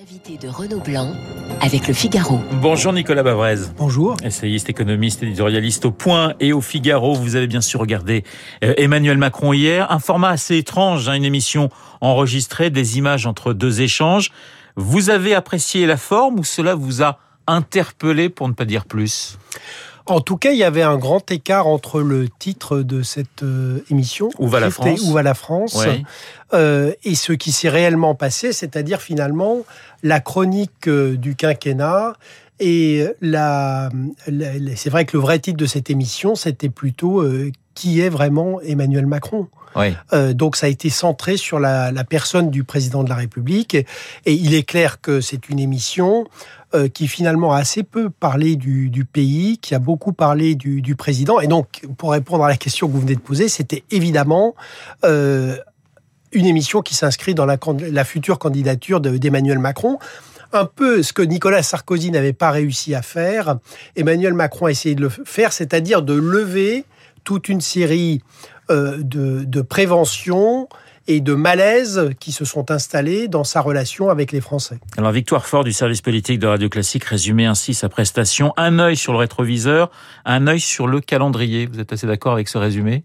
L'invité de Renaud Blanc avec le Figaro. Bonjour Nicolas Bavrez. Bonjour. Essayiste, économiste, éditorialiste au Point et au Figaro. Vous avez bien sûr regardé euh, Emmanuel Macron hier. Un format assez étrange, hein, une émission enregistrée, des images entre deux échanges. Vous avez apprécié la forme ou cela vous a interpellé pour ne pas dire plus? En tout cas, il y avait un grand écart entre le titre de cette euh, émission, Où va la France Où va la France Ouais. euh, et ce qui s'est réellement passé, c'est-à-dire finalement la chronique euh, du quinquennat. Et la, la- la- c'est vrai que le vrai titre de cette émission, c'était plutôt euh, qui est vraiment Emmanuel Macron. Euh, donc ça a été centré sur la, personne du président de la République. Et il est clair que c'est une émission euh, qui finalement a assez peu parlé du, pays, qui a beaucoup parlé du, président. Et donc, pour répondre à la question que vous venez de poser, c'était évidemment euh, une émission qui s'inscrit dans la, future candidature de- d'Emmanuel Macron. Un peu ce que Nicolas Sarkozy n'avait pas réussi à faire, Emmanuel Macron a essayé de le faire, c'est-à-dire de lever toute une série de, de préventions et de malaises qui se sont installés dans sa relation avec les Français. Alors Victoire Fort du service politique de Radio Classique résumait ainsi sa prestation. Un œil sur le rétroviseur, un œil sur le calendrier. Vous êtes assez d'accord avec ce résumé?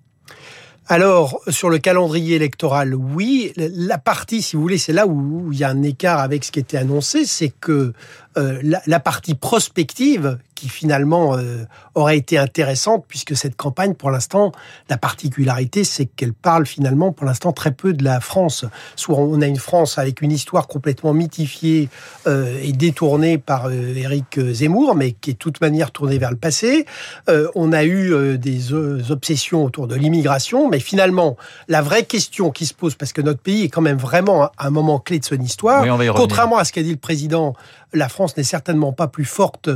Alors, sur le calendrier électoral, oui. La partie, si vous voulez, c'est là où il y a un écart avec ce qui était annoncé, c'est que euh, la, la partie prospective, qui finalement euh, aurait été intéressante, puisque cette campagne, pour l'instant, la particularité, c'est qu'elle parle finalement, pour l'instant, très peu de la France. Soit on a une France avec une histoire complètement mythifiée euh, et détournée par euh, Éric Zemmour, mais qui est de toute manière tournée vers le passé. Euh, on a eu euh, des euh, obsessions autour de l'immigration, mais finalement, la vraie question qui se pose, parce que notre pays est quand même vraiment à un moment clé de son histoire, Oui, contrairement à ce qu'a dit le président, la France n'est certainement pas plus forte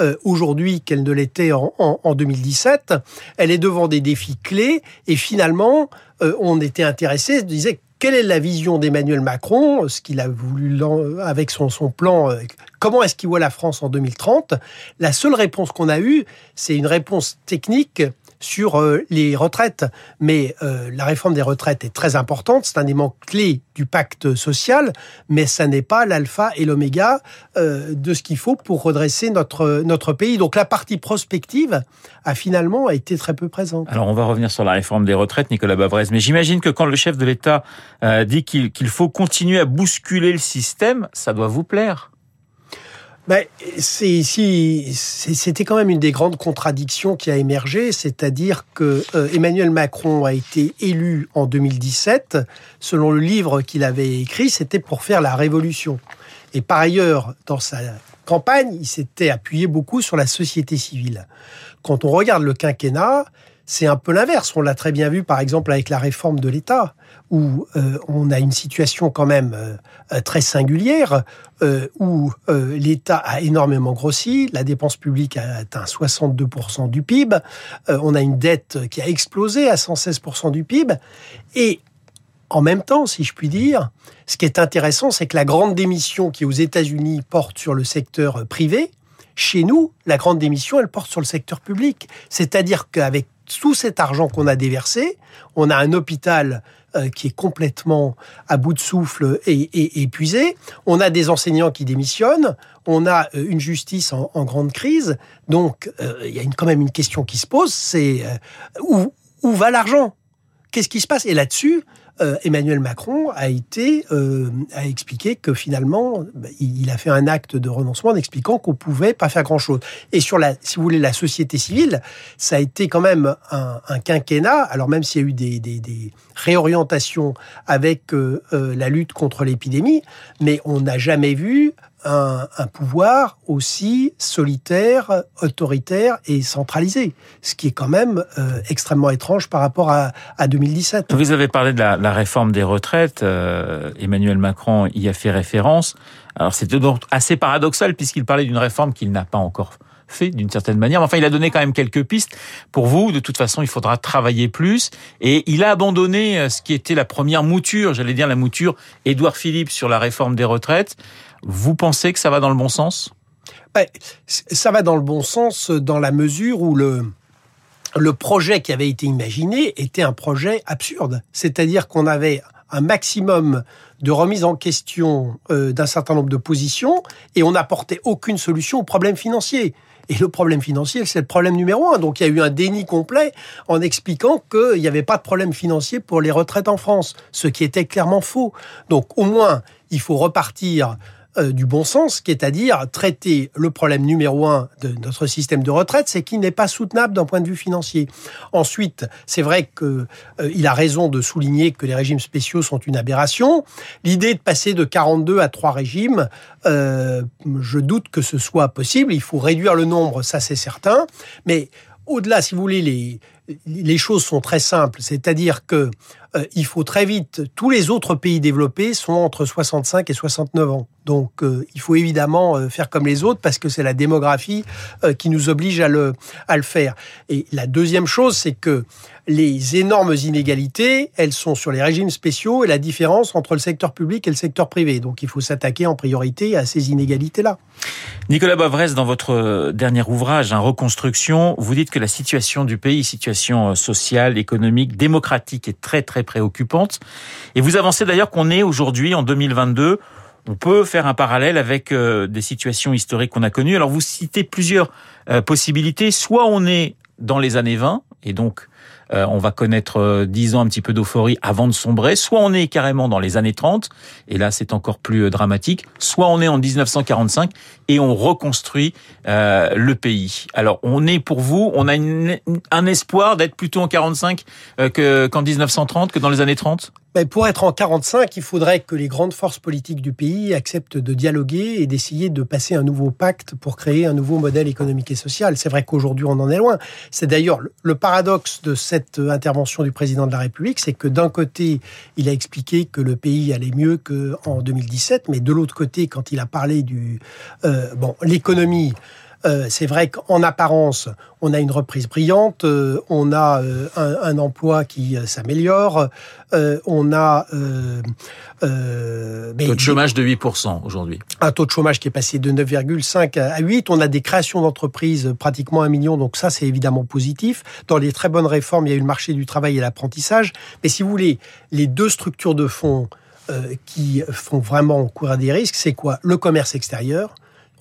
euh, aujourd'hui qu'elle ne l'était en, en- en 2017. Elle est devant des défis clés, et finalement, euh, on était intéressé, disait quelle est la vision d'Emmanuel Macron, ce qu'il a voulu lan- avec son, son plan, euh, comment est-ce qu'il voit la France en 2030 La seule réponse qu'on a eue, c'est une réponse technique sur euh, les retraites. Mais euh, la réforme des retraites est très importante, c'est un élément clé du pacte social, mais ça n'est pas l'alpha et l'oméga euh, de ce qu'il faut pour redresser notre, notre pays. Donc la partie prospective a finalement été très peu présente. Alors on va revenir sur la réforme des retraites, Nicolas Bavrez. Mais j'imagine que quand le chef de l'État euh, dit qu'il qu'il faut continuer à bousculer le système, ça doit vous plaire. Ben, c'était quand même une des grandes contradictions qui a émergé, c'est-à-dire que euh, Emmanuel Macron a été élu en 2017, selon le livre qu'il avait écrit, c'était pour faire la révolution. Et par ailleurs, dans sa campagne, il s'était appuyé beaucoup sur la société civile. Quand on regarde le quinquennat, c'est un peu l'inverse. On l'a très bien vu, par exemple, avec la réforme de l'État, où euh, on a une situation quand même euh, très singulière, euh, où l'État a énormément grossi, la dépense publique a atteint 62% du PIB, on a une dette qui a explosé à 116% du PIB, et en même temps, si je puis dire, ce qui est intéressant, c'est que la grande démission qui aux États-Unis porte sur le secteur privé, chez nous, la grande démission, elle porte sur le secteur public. C'est-à-dire qu'avec tout cet argent qu'on a déversé, on a un hôpital euh, qui est complètement à bout de souffle et, épuisé. On a des enseignants qui démissionnent. On a euh, une justice en, grande crise. Donc, euh, il y a une- quand même une question qui se pose, c'est où, où va l'argent? Qu'est-ce qui se passe? Et là-dessus, euh, Emmanuel Macron a été euh, a expliqué que finalement, bah, il a fait un acte de renoncement en expliquant qu'on pouvait pas faire grand-chose. Et sur la, si vous voulez, la société civile, ça a été quand même un, un quinquennat. Alors même s'il y a eu des, des- des réorientations avec euh, euh, la lutte contre l'épidémie, mais on n'a jamais vu un, pouvoir aussi solitaire, autoritaire et centralisé, ce qui est quand même euh, extrêmement étrange par rapport à, à 2017. Vous avez parlé de la, la réforme des retraites. euh, Emmanuel Macron y a fait référence. Alors c'était donc assez paradoxal puisqu'il parlait d'une réforme qu'il n'a pas encore d'une certaine manière. Mais enfin, il a donné quand même quelques pistes. Pour vous, de toute façon, il faudra travailler plus. Et il a abandonné euh, ce qui était la première mouture, j'allais dire la mouture Édouard Philippe sur la réforme des retraites. Vous pensez que ça va dans le bon sens? Ça va dans le bon sens dans la mesure où le, le projet qui avait été imaginé était un projet absurde. C'est-à-dire qu'on avait un maximum de remise en question euh, d'un certain nombre de positions et on n'apportait aucune solution au problème financier. Et le problème financier, c'est le problème numéro un. Donc il y a eu un déni complet en expliquant qu'il n'y avait pas de problème financier pour les retraites en France, ce qui était clairement faux. Donc au moins, il faut repartir euh, du bon sens, qui est à dire traiter le problème numéro un de notre système de retraite, c'est qu'il n'est pas soutenable d'un point de vue financier. Ensuite, c'est vrai qu'il euh, a raison de souligner que les régimes spéciaux sont une aberration. L'idée de passer de 42 à 3 régimes, euh, je doute que ce soit possible. Il faut réduire le nombre, ça c'est certain. Mais au-delà, si vous voulez, les, les choses sont très simples. C'est-à-dire que euh, il faut très vite, tous les autres pays développés sont entre 65 et 69 ans. Donc euh, il faut évidemment euh, faire comme les autres parce que c'est la démographie qui nous oblige à le, faire. Et la deuxième chose, c'est que les énormes inégalités, elles sont sur les régimes spéciaux et la différence entre le secteur public et le secteur privé. Donc il faut s'attaquer en priorité à ces inégalités-là. Nicolas Bavrez, dans votre dernier ouvrage, un Reconstruction, vous dites que la situation du pays, situation sociale, économique, démocratique est très très préoccupante. Et vous avancez d'ailleurs qu'on est aujourd'hui, en 2022, on peut faire un parallèle avec euh, des situations historiques qu'on a connues. Alors vous citez plusieurs euh, possibilités. Soit on est dans les années 20, et donc euh, on va connaître 10 ans un petit peu d'euphorie avant de sombrer, soit on est carrément dans les années 30, et là c'est encore plus dramatique, soit on est en 1945 et on reconstruit le pays. Alors on est pour vous, on a un espoir d'être plutôt en 45 qu'en 1930, que dans les années 30 ben, pour être en 45, il faudrait que les grandes forces politiques du pays acceptent de dialoguer et d'essayer de passer un nouveau pacte pour créer un nouveau modèle économique et social. C'est vrai qu'aujourd'hui, on en est loin. C'est d'ailleurs le paradoxe de cette intervention du président de la République, c'est que d'un côté, il a expliqué que le pays allait mieux qu'en 2017, mais de l'autre côté, quand il a parlé du... Euh, bon, l'économie... Euh, c'est vrai qu'en apparence, on a une reprise brillante, euh, on a euh, un, emploi qui s'améliore, on a... Mais, taux de chômage de 8% aujourd'hui. Un taux de chômage qui est passé de 9,5 à 8. On a des créations d'entreprises pratiquement un million, donc ça c'est évidemment positif. Dans les très bonnes réformes, il y a eu le marché du travail et l'apprentissage. Mais si vous voulez, les deux structures de fonds qui font vraiment courir des risques, c'est quoi? Le commerce extérieur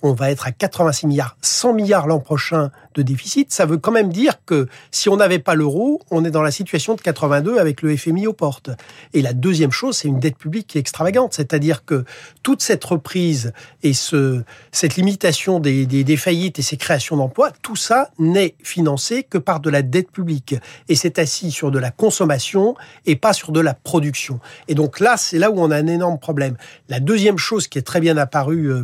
on va être à 86 milliards, 100 milliards l'an prochain de déficit. Ça veut quand même dire que si on n'avait pas l'euro, on est dans la situation de 82 avec le FMI aux portes. Et la deuxième chose, c'est une dette publique qui est extravagante. C'est-à-dire que toute cette reprise et ce, cette limitation des, faillites et ces créations d'emplois, tout ça n'est financé que par de la dette publique. Et c'est assis sur de la consommation et pas sur de la production. Et donc là, c'est là où on a un énorme problème. La deuxième chose qui est très bien apparue euh,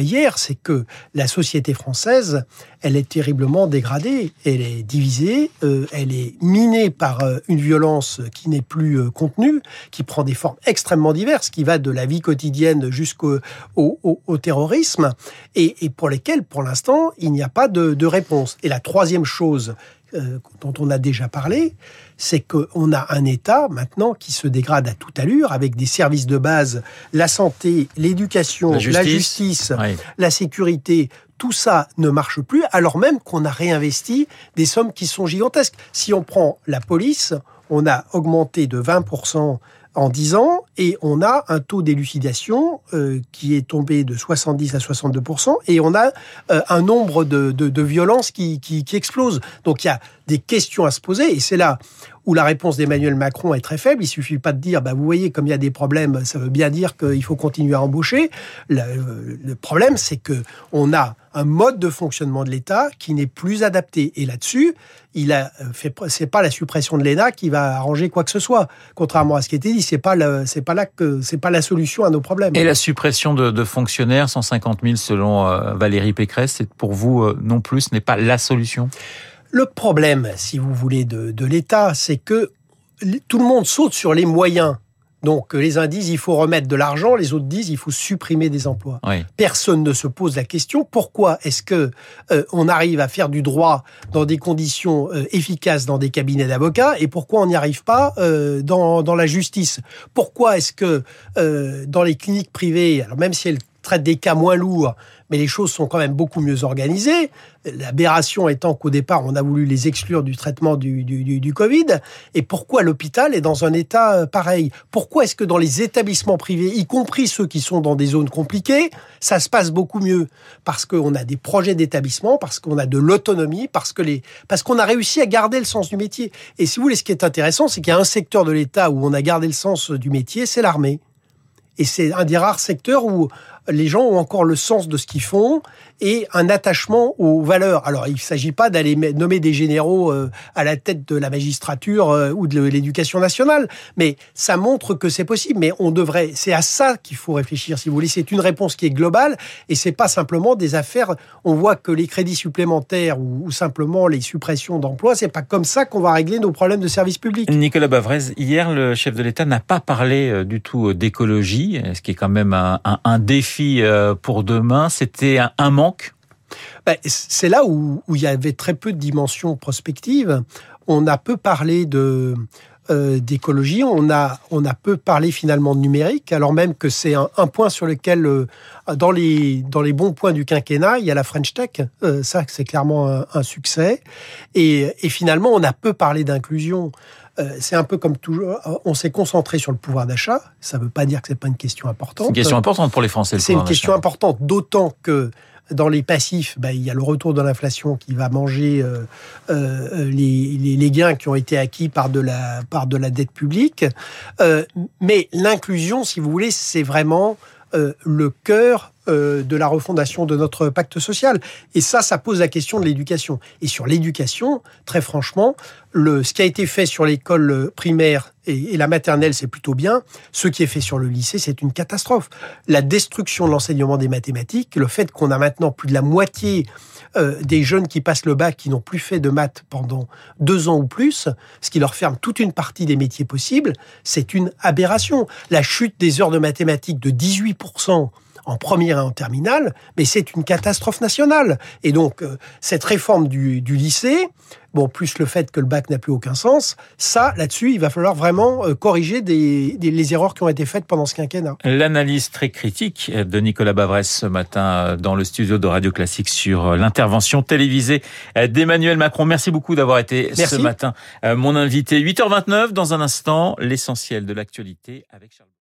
hier, c'est que la société française, elle est terriblement dégradée, elle est divisée, euh, elle est minée par euh, une violence qui n'est plus euh, contenue, qui prend des formes extrêmement diverses, qui va de la vie quotidienne jusqu'au au, terrorisme, et, pour lesquelles, pour l'instant, il n'y a pas de réponse. Et la troisième chose dont on a déjà parlé, c'est qu'on a un État maintenant qui se dégrade à toute allure avec des services de base, la santé, l'éducation, la justice, la, sécurité, tout ça ne marche plus, alors même qu'on a réinvesti des sommes qui sont gigantesques. Si on prend la police, on a augmenté de 20% en 10 ans et on a un taux d'élucidation euh, qui est tombé de 70 à 62% et on a euh, un nombre de, de, violences qui, qui, qui explose. Donc il y a des questions à se poser et c'est là où la réponse d'Emmanuel Macron est très faible. Il suffit pas de dire, bah, vous voyez, comme il y a des problèmes, ça veut bien dire qu'il faut continuer à embaucher. Le, le problème, c'est que on a un mode de fonctionnement de l'État qui n'est plus adapté. Et là-dessus, il a fait, c'est pas la suppression de l'ENA qui va arranger quoi que ce soit. Contrairement à ce qui était dit, c'est pas pas là que, c'est pas la solution à nos problèmes. Et la suppression de, fonctionnaires, 150 000 selon euh, Valérie Pécresse, pour vous euh, non plus, ce n'est pas la solution? Le problème, si vous voulez, de, de l'État, c'est que tout le monde saute sur les moyens. Donc les uns disent il faut remettre de l'argent, les autres disent il faut supprimer des emplois. Personne ne se pose la question pourquoi est-ce que euh, on arrive à faire du droit dans des conditions euh, efficaces dans des cabinets d'avocats et pourquoi on n'y arrive pas euh, dans, dans la justice? Pourquoi est-ce que dans les cliniques privées, alors même si elles traite des cas moins lourds, mais les choses sont quand même beaucoup mieux organisées. L'aberration étant qu'au départ, on a voulu les exclure du traitement du, du, du Covid. Et pourquoi l'hôpital est dans un état euh, pareil? Pourquoi est-ce que dans les établissements privés, y compris ceux qui sont dans des zones compliquées, ça se passe beaucoup mieux? Parce qu'on a des projets d'établissement, parce qu'on a de l'autonomie, parce que les, parce qu'on a réussi à garder le sens du métier. Et si vous voulez, ce qui est intéressant, c'est qu'il y a un secteur de l'État où on a gardé le sens du métier, c'est l'armée. Et c'est un des rares secteurs où les gens ont encore le sens de ce qu'ils font et un attachement aux valeurs. Alors, il ne s'agit pas d'aller nommer des généraux euh, à la tête de la magistrature euh, ou de l'éducation nationale, mais ça montre que c'est possible. Mais on devrait, c'est à ça qu'il faut réfléchir, si vous voulez. C'est une réponse qui est globale et c'est pas simplement des affaires. On voit que les crédits supplémentaires ou, simplement les suppressions d'emplois, c'est pas comme ça qu'on va régler nos problèmes de services publics. Nicolas Bavrez, hier, le chef de l'État n'a pas parlé euh, du tout d'écologie, ce qui est quand même un défi euh, pour demain, c'était un, manque? Ben, C'est là où, il y avait très peu de dimensions prospectives. On a peu parlé euh, d'écologie, on a, on a peu parlé finalement de numérique, alors même que c'est un, point sur lequel, euh, dans, les, dans les bons points du quinquennat, il y a la French Tech, ça c'est clairement un, succès, et, finalement on a peu parlé d'inclusion. Euh, c'est un peu comme toujours, on s'est concentré sur le pouvoir d'achat. Ça ne veut pas dire que c'est pas une question importante. C'est une question importante pour les Français. C'est une question importante, d'autant que dans les passifs, bah, il y a le retour de l'inflation qui va manger euh, euh, les, gains qui ont été acquis par de la, par de la dette publique. mais l'inclusion, si vous voulez, c'est vraiment le cœur euh, de la refondation de notre pacte social. Et ça, ça pose la question de l'éducation. Et sur l'éducation, très franchement, le, ce qui a été fait sur l'école primaire et, la maternelle, c'est plutôt bien. Ce qui est fait sur le lycée, c'est une catastrophe. La destruction de l'enseignement des mathématiques, le fait qu'on a maintenant plus de la moitié euh, des jeunes qui passent le bac qui n'ont plus fait de maths pendant deux ans ou plus, ce qui leur ferme toute une partie des métiers possibles, c'est une aberration. La chute des heures de mathématiques de 18% en première et en terminale, mais c'est une catastrophe nationale. Et donc, euh, cette réforme du, lycée, bon, plus le fait que le bac n'a plus aucun sens, ça, là-dessus, il va falloir vraiment euh, corriger des, les erreurs qui ont été faites pendant ce quinquennat. L'analyse très critique de Nicolas Bavresse ce matin euh, dans le studio de Radio Classique sur l'intervention télévisée d'Emmanuel Macron. Merci beaucoup d'avoir été ce matin mon invité. 8h29, dans un instant, l'essentiel de l'actualité avec Charles.